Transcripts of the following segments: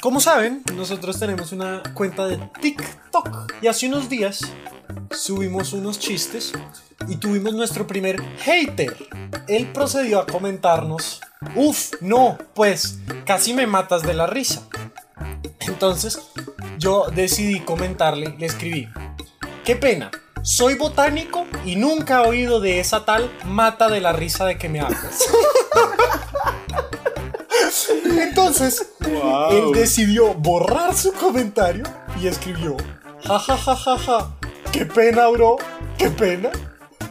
como saben, nosotros tenemos una cuenta de TikTok y hace unos días subimos unos chistes y tuvimos nuestro primer hater. Él procedió a comentarnos, uff, no, pues casi me matas de la risa. Entonces yo decidí comentarle, le escribí, qué pena, soy botánico y nunca he oído de esa tal mata de la risa de que me hablas. Entonces, él decidió borrar su comentario y escribió, ja ja ja ja ja, qué pena bro, qué pena,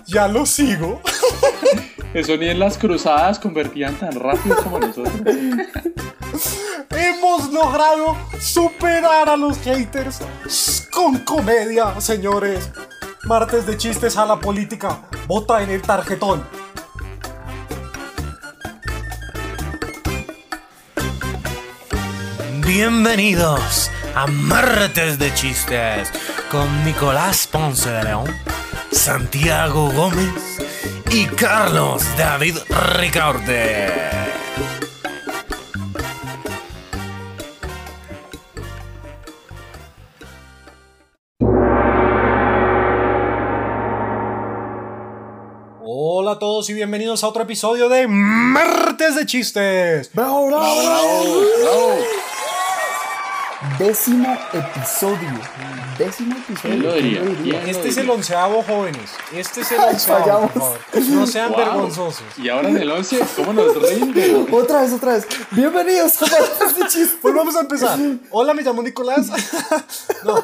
ya lo sigo. Eso ni en las cruzadas convertían tan rápido como nosotros. Hemos logrado superar a los haters con comedia, señores. Martes de chistes a la política. Vota en el tarjetón. Bienvenidos a Martes de Chistes con Nicolás Ponce de León, Santiago Gómez y Carlos David Ricaurte. Hola a todos y bienvenidos a otro episodio de Martes de Chistes. ¡Bravo, bravo! ¡Bravo! ¡Bravo! Décimo episodio. Décimo episodio. ¿Quién lo. Este es el onceavo, jóvenes. Este es el onceavo, Fallamos. por favor. No sean Wow. vergonzosos. Y ahora en el 11, ¿cómo nos rinde? Otra vez, otra vez. Bienvenidos a. Pues vamos a empezar. Hola, me llamo Nicolás. No.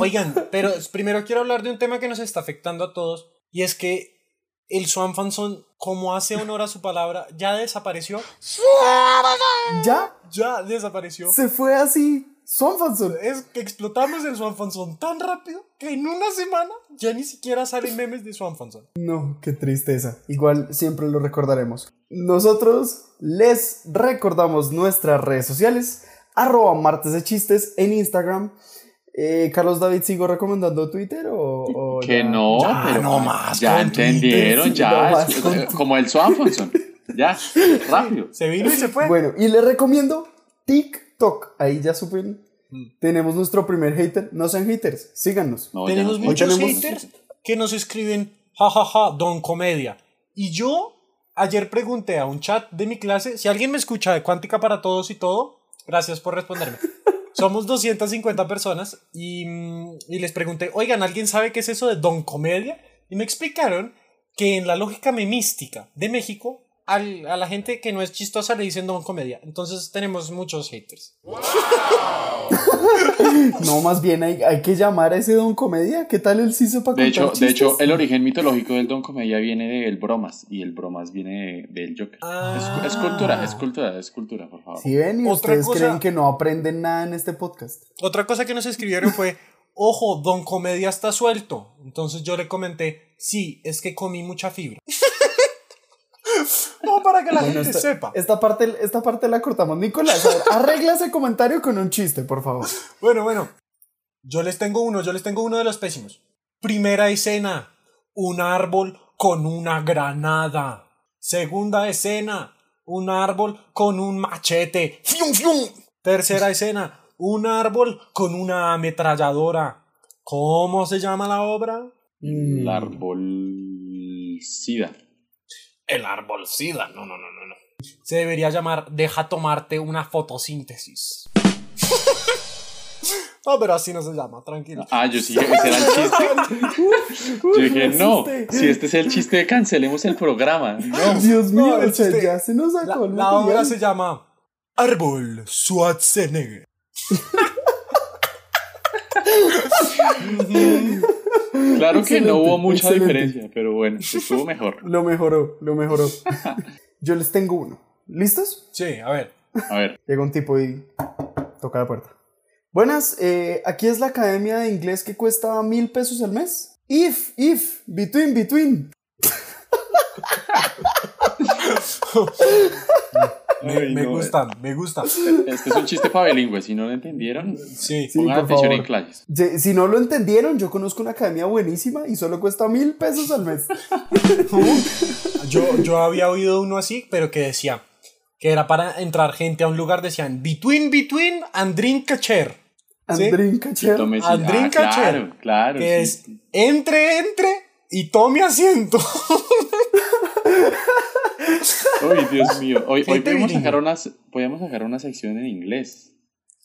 Oigan, pero primero quiero hablar de un tema que nos está afectando a todos. Y es que el Swan Fanson, como hace honor a su palabra, ya desapareció. Ya Ya desapareció. se fue así. Swanfanson. Es que explotamos el Swan Fanson tan rápido que en una semana ya ni siquiera salen memes de Swan Fanson. No, qué tristeza. Igual siempre lo recordaremos. Nosotros les recordamos nuestras redes sociales. Arroba martes de chistes en Instagram. Eh, Carlos David, ¿sigo recomendando Twitter o, o Que ya? no, Ya, pero no más ya entendieron, Twitter, ya. no más es- con eh, como el Swanfonson. Ya, rápido. Se vino y se fue. Bueno, y les recomiendo TikTok. Ahí ya supen. Mm. Tenemos nuestro primer hater. No sean haters, síganos. No, tenemos no- muchos tenemos- haters que nos escriben jajaja don comedia y yo ayer pregunté a un chat de mi clase si alguien me escucha de cuántica para todos y todo gracias por responderme somos 250 personas y, mm, y les pregunté oigan alguien sabe qué es eso de don comedia y me explicaron que en la lógica memística de México al- a la gente que no es chistosa le dicen don comedia entonces tenemos muchos haters No, más bien hay, hay que llamar a ese don comedia. ¿Qué tal el CISO para De contar hecho, de hecho, chistes? el origen mitológico del Don Comedia viene del Bromas y el Bromas viene de- del Joker. Ah. Es, es cultura, es cultura, es cultura, por favor. Si ven y Otra ustedes cosa- creen que no aprenden nada en este podcast. Otra cosa que nos escribieron fue, ojo, Don Comedia está suelto. Entonces yo le comenté, sí, es que comí mucha fibra. no, para que la Bueno, gente esta, sepa. esta parte, esta parte la cortamos. Nicolás, a ver, arregla ese comentario con un chiste, por favor. Bueno, bueno. Yo les tengo uno, yo les tengo uno de los pésimos. Primera escena, un árbol con una granada. Segunda escena, un árbol con un machete. ¡Fium, fium! Tercera escena, un árbol con una ametralladora. ¿Cómo se llama la obra? El árbol SIDA. El árbol SIDA. No, no, no, no, no. Se debería llamar Deja tomarte una fotosíntesis. no, pero así no se llama, tranquilo. Ah, yo sí, ese era el chiste. Yo dije, no, si este es el chiste, cancelemos el programa. No. Dios No, mío, el o sea, chiste- ya se nos La, sacó el la obra se llama Árbol Schwarzenegger. Claro que no hubo mucha excelente. diferencia, pero bueno, estuvo mejor. Lo mejoró, lo mejoró. Yo les tengo uno. ¿Listos? Sí, a ver. A ver, Llega un tipo y toca la puerta. Buenas, eh, aquí es la academia de inglés que cuesta mil pesos al mes. If, if, between, between. Me, me no, gustan, me gustan. este es un chiste para bilingües, si no lo entendieron, Sí. Sí, pongan por atención favor. en clases. Si, si no lo entendieron, yo conozco una academia buenísima y solo cuesta mil pesos al mes. Yo, yo había oído uno así, pero que decía, que era para entrar gente a un lugar, decían between, between and drink a chair. ¿Sí? Andrín Cacher. Tómese- Andrín ah, Cacher. Claro, claro. Que sí. es entre, entre y tome asiento. Uy, Dios mío. Hoy, ¿Qué hoy podemos sacar, una, podemos sacar una sección en inglés.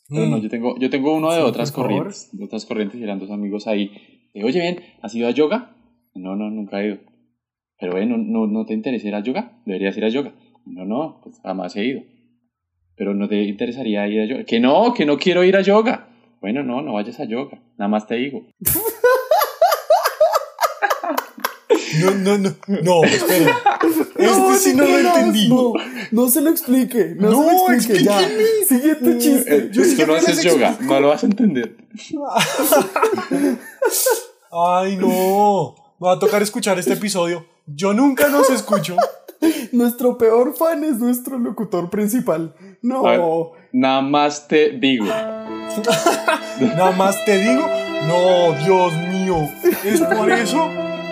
Pero Mm. no, yo tengo, yo tengo uno de Sí, otras corrientes. De otras corrientes y eran dos amigos ahí. Eh, Oye, bien, ¿has ido a yoga? No, no, nunca he ido. Pero, eh, ¿no, no, no te interesa ir a yoga? Deberías ir a yoga. No, no, pues jamás he ido. Pero no te interesaría ir a yoga. Que no, que no quiero ir a yoga. Bueno, no, no vayas a yoga. Nada más te digo. No, no, no. No, espera. Este sí no lo entendí. No, no se lo explique. No, No, se lo explique. Ya. Siguiente chiste. Eh, Yo tú que no haces yoga, explico. no lo vas a entender. Ay, no. Me va a tocar escuchar este episodio. Yo nunca los escucho. Nuestro peor fan es nuestro locutor principal. No. Ver. Nada más te digo. Nada más te digo. No, Dios mío. ¿Es por eso?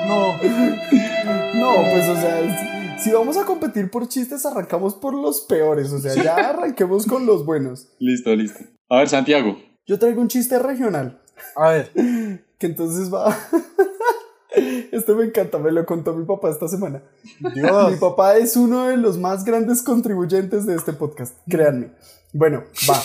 No. No, pues, o sea, si, si vamos a competir por chistes, arrancamos por los peores. O sea, ya arranquemos con los buenos. Listo, listo. A ver, Santiago. Yo traigo un chiste regional. A ver. Que entonces va. Este me encanta, me lo contó mi papá esta semana. Mi Dios. papá es uno de los más grandes contribuyentes de este podcast, créanme. Bueno, va.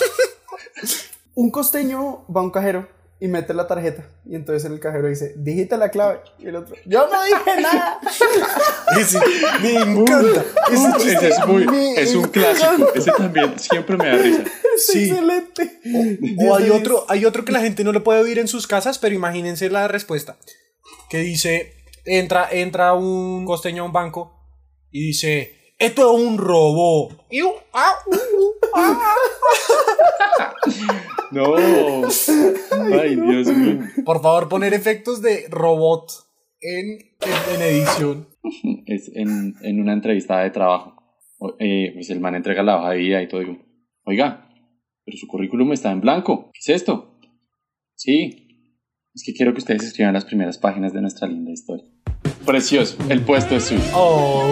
Un costeño va a un cajero y mete la tarjeta. Y entonces en el cajero dice, dígite la clave. Y el otro, yo no dije nada. Me encanta. Ese es, muy, me es un clásico. Ese también siempre me da risa. Es Sí. excelente. O hay Diez de otro, hay otro que la gente no lo puede oír en sus casas, pero imagínense la respuesta. Que dice, entra, entra un costeño a un banco y dice, esto es un robo. Y, uh, ah, uh, uh, ah. No. Ay, Dios mío. Por favor, poner efectos de robot en, en, en edición. Es en, en una entrevista de trabajo. Eh, pues el man entrega la hoja de vida y todo. Digo, oiga, pero su currículum está en blanco. ¿Qué es esto? Sí. Es que quiero que ustedes escriban las primeras páginas de nuestra linda historia. Precioso. El puesto es suyo. ¡Oh!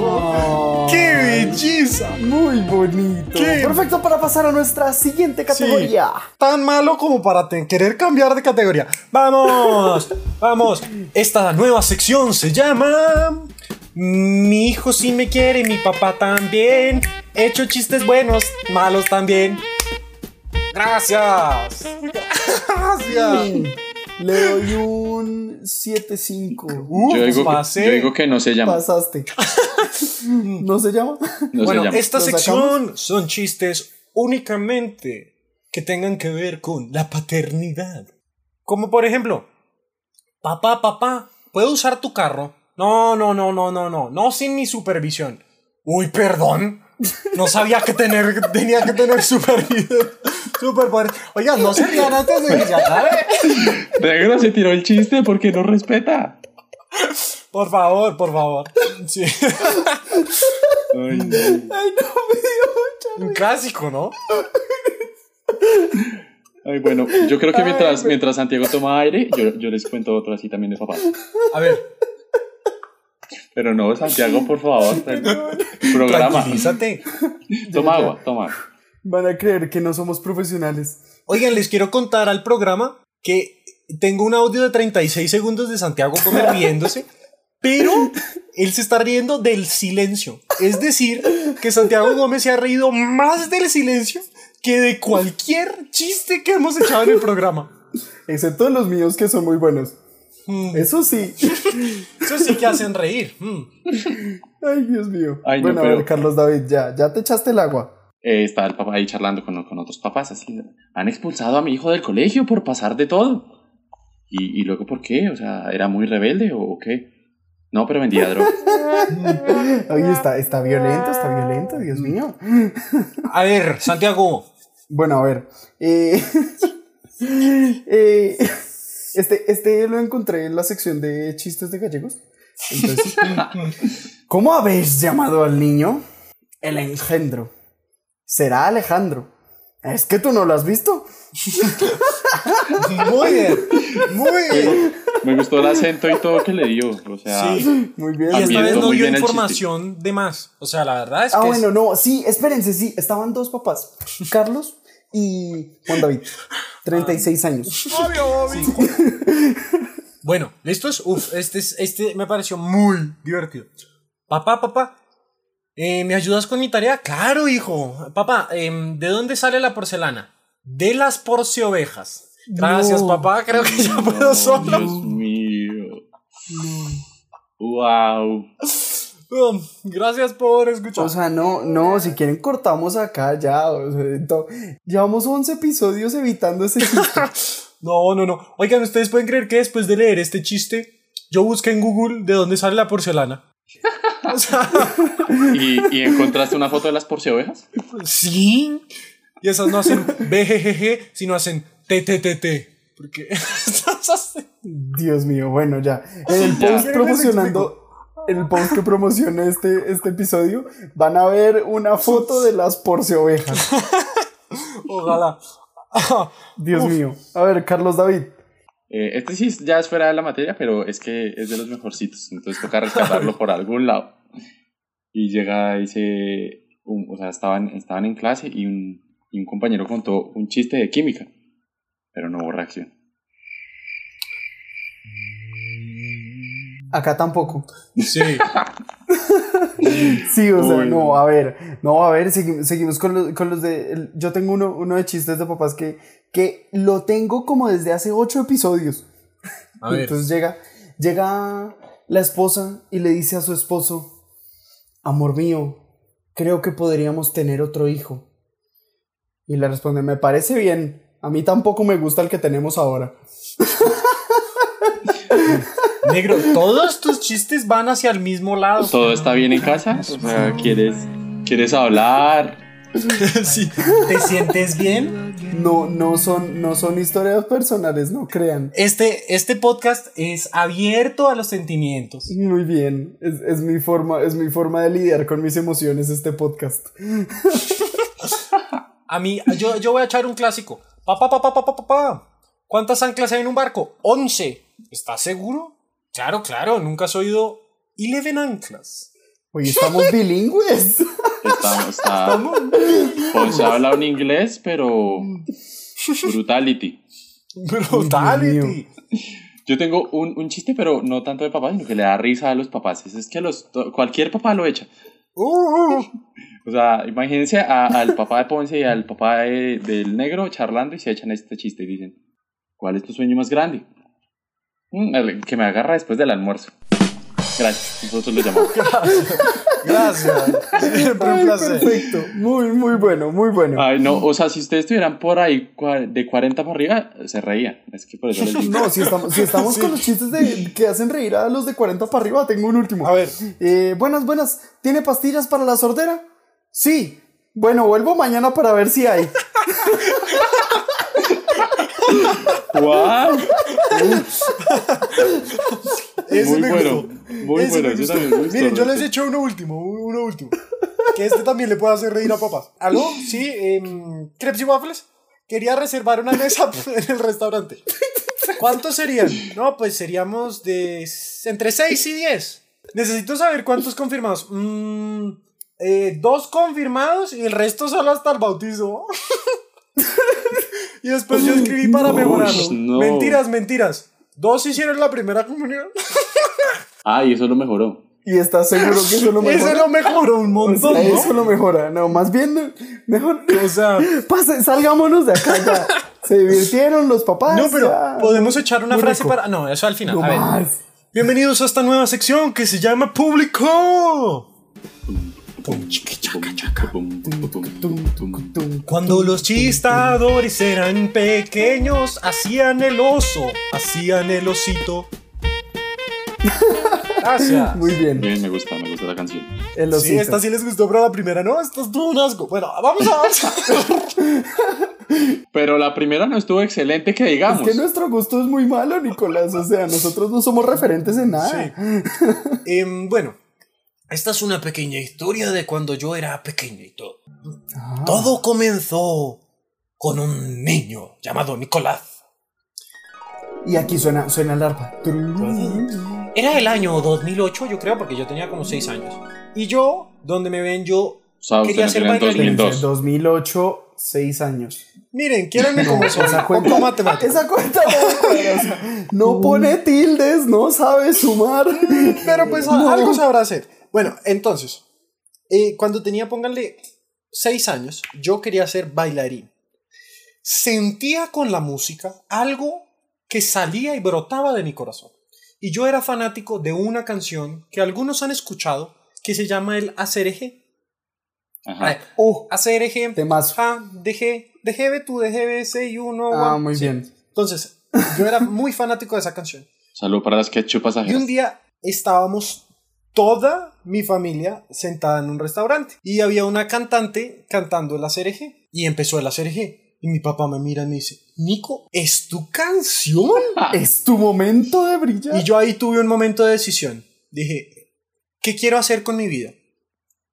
Oh, ¡Qué belleza! Muy bonito. Qué- Perfecto para pasar a nuestra siguiente categoría. Tan malo como para querer cambiar de categoría. ¡Vamos! ¡Vamos! Esta nueva sección se llama. Mi hijo sí me quiere, mi papá también. He hecho chistes buenos, malos también. Gracias. Gracias. Le doy un 7-5. Uh, yo, digo pasé. que, yo digo que no se llama. Pasaste. ¿No se llama? No bueno, se llama. esta ¿Lo sección son chistes únicamente que tengan que ver con la paternidad. Como por ejemplo, papá, papá, ¿puedo usar tu carro? No, no, no, no, no, no, no sin mi supervisión. Uy, perdón. No sabía que tener, tenía que tener supervisión. Superpoder. Oiga, no se rían antes de que se acabe. Negro se tiró el chiste porque no respeta. Por favor, por favor. Sí. Ay, no. Ay, no, me dio mucha Un clásico, ¿no? Ay, bueno, yo creo que mientras, mientras Santiago toma aire, yo, yo les cuento otro así también de papá. A ver, Pero no, Santiago, por favor. el Programa. tranquilízate. Toma agua, toma agua. Van a creer que no somos profesionales. Oigan, les quiero contar al programa que tengo un audio de 36 segundos de Santiago Gómez riéndose, pero él se está riendo del silencio. Es decir, que Santiago Gómez se ha reído más del silencio que de cualquier chiste que hemos echado en el programa. Excepto los míos que son muy buenos. Mm, Eso sí. Eso sí que hacen reír. Mm. Ay, Dios mío. Ay, no, bueno, a pero- ver, Carlos David, ya, ya te echaste el agua. Eh, está el papá ahí charlando con, con otros papás, así. Han expulsado a mi hijo del colegio por pasar de todo. ¿Y, y luego por qué? O sea, ¿era muy rebelde o, o qué? No, pero vendía drogas. Oye, está, está violento, está violento, Dios mío. A ver, Santiago. Bueno, a ver. eh, eh, este, este lo encontré en la sección de chistes de gallegos. Entonces, ¿Cómo habéis llamado al niño? El engendro. Será Alejandro. ¿Es que tú no lo has visto? Muy bien, muy bien. Me gustó el acento y todo que le dio. O sea, Sí. Muy bien. Y esta vez no dio información de más. O sea, la verdad es Ah, que. es- bueno, no, sí, espérense, sí, estaban dos papás, Carlos y Juan David, 36 años. Bueno, ¿listos? Uf, este, es, este me pareció muy divertido. Papá, papá, eh, ¿me ayudas con mi tarea? Claro, hijo. Papá, em, ¿de dónde sale la porcelana? De las porciovejas. Gracias, No. papá. Creo que ya puedo solo. Dios mío. Wow. Um, gracias por escuchar. O sea, no, no, si quieren cortamos acá ya. o sea, llevamos 11 episodios evitando ese chiste. No, no, no. Oigan, ¿ustedes pueden creer que después de leer este chiste, yo busqué en Google de dónde sale la porcelana? O sea, ¿Y, y encontraste una foto de las porciovejas? sí. Y esas no hacen BGGG, sino hacen TTTT. Porque estas hacen- Dios mío, bueno, ya. En el Ya. post promocionando, el post que promociona este, este episodio, van a ver una foto de las porciovejas. Ojalá. Dios Uf. mío. A ver, Carlos David. Eh, este sí ya es fuera de la materia, pero es que es de los mejorcitos. Entonces toca rescatarlo por algún lado. Y llega, dice, un- o sea, estaban, estaban en clase y un, y un compañero contó un chiste de química, pero no hubo reacción. Acá tampoco. Sí. Sí, o sea, no, a ver, no, a ver, segui- seguimos con los, con los de, el- yo tengo uno, uno de chistes de papás que, que lo tengo como desde hace ocho episodios. A ver. Entonces llega, llega la esposa y le dice a su esposo, amor mío, creo que podríamos tener otro hijo. Y le responde, me parece bien, a mí tampoco me gusta el que tenemos ahora. Negro, todos tus chistes van hacia el mismo lado. ¿Todo está bien en casa? O sea, ¿quieres, ¿quieres hablar? Sí. ¿Te sientes bien? No, no son, no son historias personales, no crean. Este, este podcast es abierto a los sentimientos. Muy bien, es, es mi forma, es mi forma de lidiar con mis emociones este podcast. A mí, yo, yo voy a echar un clásico. Papá, papá, papá, papá. ¿Cuántas anclas hay en un barco? Once. ¿Estás seguro? Claro, claro. Nunca has oído 11 anclas. Hoy estamos bilingües. Estamos, está, Ponce habla un inglés, pero brutality. Brutality. Yo tengo un, un chiste, pero no tanto de papá, sino que le da risa a los papás. Es, es que los, cualquier papá lo echa. Uh, O sea, imagínense a- al papá de Ponce y al papá de- del negro charlando y se echan este chiste y dicen, ¿cuál es tu sueño más grande? "Mm, que me agarra después del almuerzo. Gracias, nosotros lo llamamos. gracias. Siempre un placer. perfecto, muy, muy bueno, muy bueno. Ay, no, o sea, si ustedes estuvieran por ahí de 40 para arriba, se reían. Es que por eso les digo. No, si estamos, si estamos con los chistes de, que hacen reír a los de 40 para arriba, tengo un último. A ver. Eh, buenas, buenas. ¿Tiene pastillas para la sordera? Sí. Bueno, vuelvo mañana para ver si hay. ¡Guau! Ese Muy me bueno, gustó. muy Ese bueno, me ese gustó. también Miren, yo les he hecho uno último, uno último. Que este también le puede hacer reír a papás. ¿Aló? Sí, em, crepes y waffles. Quería reservar una mesa en el restaurante. ¿Cuántos serían? No, pues seríamos de entre 6 y 10. Necesito saber cuántos confirmados. Mm, eh, dos confirmados y el resto solo hasta el bautizo. y después yo escribí para mejorarlo. no. Mentiras, mentiras. Dos hicieron la primera comunión. Ah, y eso lo mejoró. ¿Y estás seguro que eso lo mejora? Ese lo mejoró un O montón. sea, ¿no? eso lo mejora. No, más bien, mejor. O sea, Pase, salgámonos de acá ya. Se divirtieron los papás. no, pero ya. podemos echar una Muy frase rico. para. No, eso al final. No a ver. Bienvenidos a esta nueva sección que se llama Público. Cuando los chistadores eran pequeños, hacían el oso, hacían el osito. Gracias. Muy bien. Bien, me gusta, me gusta la canción. El Sí, esta sí les gustó, pero la primera no, esta estuvo un asco. Bueno, vamos a avanzar. Pero la primera no estuvo excelente, que Es digamos. que nuestro gusto es muy malo, Nicolás. O sea, nosotros no somos referentes en nada. Sí. Em, bueno, esta es una pequeña historia de cuando yo era pequeñito. Ah. Todo comenzó con un niño llamado Nicolás. Y aquí suena, suena el arpa. Era el año 2008, yo creo, porque yo tenía como 6 años. Y yo, donde me ven, yo O sea, Quería ser en bailarín. 2002. 2008, 6 años. Miren, quieranme como soy, esa cuenta, poco matemático. esa cuenta no, o sea, no pone tildes, no sabe sumar. Pero pues No. algo sabrá hacer. Bueno, entonces, eh, cuando tenía, pónganle, 6 años, yo quería ser bailarín. Sentía con la música algo que salía y brotaba de mi corazón. Y yo era fanático de una canción que algunos han escuchado que se llama el ACRG. Ajá. Uh, ACRG. Temazo. Ah, DG, DGB, tu DGB, 6, 1. ah, muy bien. Entonces, yo era muy fanático de esa canción. Salud para las ketchup Y pasajeras. un día estábamos toda mi familia sentada en un restaurante y había una cantante cantando el ACRG y empezó el ACRG y mi papá me mira y me dice, Nico, ¿es tu canción? Es tu momento de brillar. Y yo ahí tuve un momento de decisión. Dije, ¿qué quiero hacer con mi vida?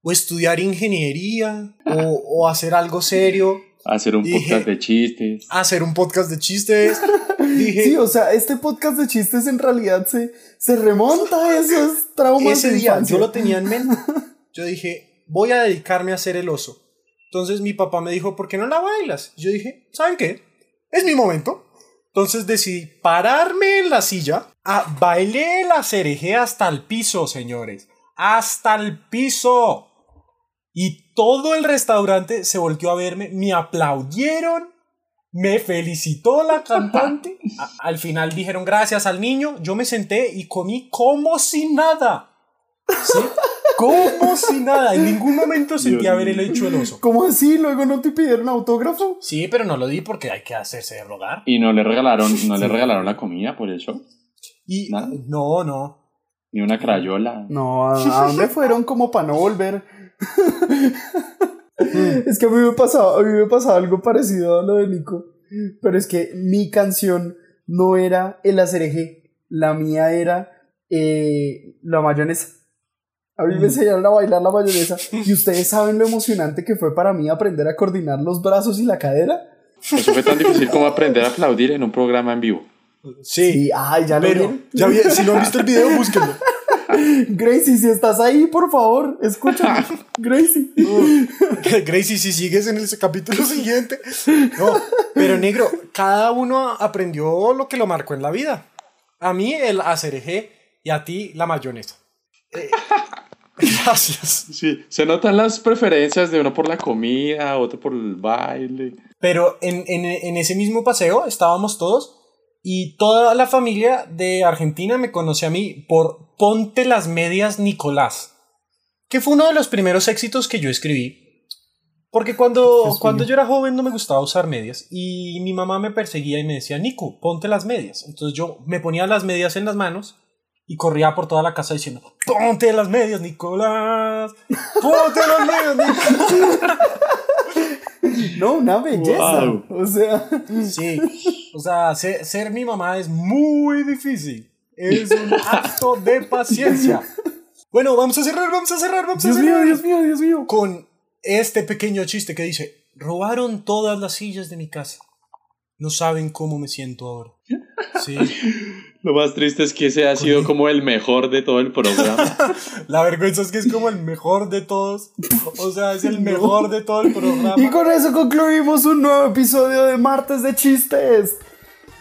¿O estudiar ingeniería? ¿O, o hacer algo serio? Hacer un Dije- podcast de chistes. ¿Hacer un podcast de chistes? Dije, Sí, o sea, este podcast de chistes en realidad se, se remonta a esos traumas ese de día infancia. yo lo tenía en mente. Yo dije, voy a dedicarme a ser el oso. Entonces mi papá me dijo, ¿por qué no la bailas? Yo dije, ¿saben qué? Es mi momento. Entonces decidí pararme en la silla, a bailé la cereje hasta el piso, señores. Hasta el piso. Y todo el restaurante se volteó a verme, me aplaudieron, me felicitó la cantante. A- al final dijeron gracias al niño, yo me senté y comí como si nada. ¿Sí? Como si nada. En ningún momento sentí Dios haber el hecho el oso. ¿Cómo así? ¿Luego no te pidieron autógrafo? Sí, pero no lo di porque hay que hacerse de rogar. Y no le regalaron, no le regalaron la comida por eso. Y Nada. no, no. Ni una crayola. No, ¿a a dónde fueron como para no volver? es que a mí me pasaba, a mí me pasaba algo parecido a lo de Nico. Pero es que mi canción no era el acereje, la mía era eh, la mayonesa. A mí me enseñaron a bailar la mayonesa. Y ustedes saben lo emocionante que fue para mí aprender a coordinar los brazos y la cadera. Eso fue tan difícil como aprender a aplaudir en un programa en vivo. Sí. Ay, ya lo pero, ya vi- si no han visto el video, búsquenlo. Gracie, si estás ahí, por favor, escúchame. Gracie. Gracie, si sigues en el capítulo siguiente. No, pero negro, cada uno aprendió lo que lo marcó en la vida. A mí el acereje y a ti la mayonesa. Eh, gracias. Sí, se notan las preferencias de uno por la comida, otro por el baile. Pero en, en- en ese mismo paseo estábamos todos y toda la familia de Argentina me conoce a mí por Ponte las medias Nicolás, que fue uno de los primeros éxitos que yo escribí. Porque cuando, cuando yo era joven no me gustaba usar medias y mi mamá me perseguía y me decía, Nico, ponte las medias. Entonces yo me ponía las medias en las manos y corría por toda la casa diciendo, ponte las medias, Nicolás, ponte las medias, Nicolás. No, una belleza. Wow. O sea, Sí, o sea, ser, ser mi mamá es muy difícil. Es un acto de paciencia. Bueno, vamos a cerrar, vamos a cerrar, vamos a Dios mío, cerrar. Dios mío, Dios mío. Con este pequeño chiste que dice, robaron todas las sillas de mi casa. No saben cómo me siento ahora. Sí, Lo más triste es que ese ha sido como el mejor de todo el programa. la vergüenza es que es como el mejor de todos. O sea, es el mejor de todo el programa. Y con eso concluimos un nuevo episodio de Martes de Chistes.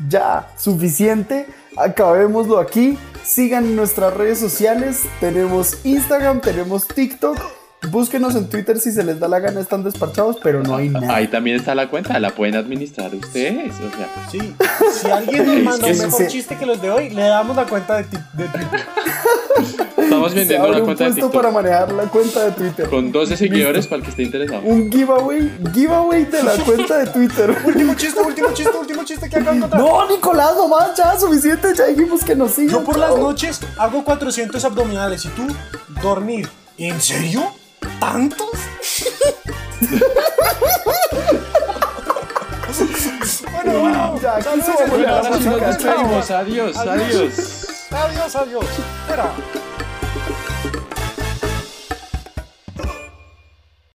Ya, suficiente. Acabémoslo aquí. Sigan en nuestras redes sociales. Tenemos Instagram, tenemos TikTok. Búsquenos en Twitter si se les da la gana. Están despachados, pero no hay nada. Ahí también está la cuenta, la pueden administrar ustedes. O sea, Sí, si alguien me Es manda que un mejor sí. chiste que los de hoy, le damos la cuenta de, ti- de Twitter. estamos vendiendo un cuenta de TikTok para manejar la cuenta de Twitter. con 12 seguidores para el que esté interesado. Un giveaway, giveaway de la cuenta de Twitter. último chiste, último chiste, último chiste que acabo de encontrar. No, Nicolás, nomás, ya, suficiente. Ya dijimos que nos sigan. Yo por las chao. noches hago 400 abdominales y tú dormir. ¿En serio? ¿Tantos? bueno, bueno, Ya, aquí saludos, somos saludos, Bueno, ahora sí nos saludos, despedimos. chao. Adiós, Adiós. adiós. Adiós, adiós. Espera.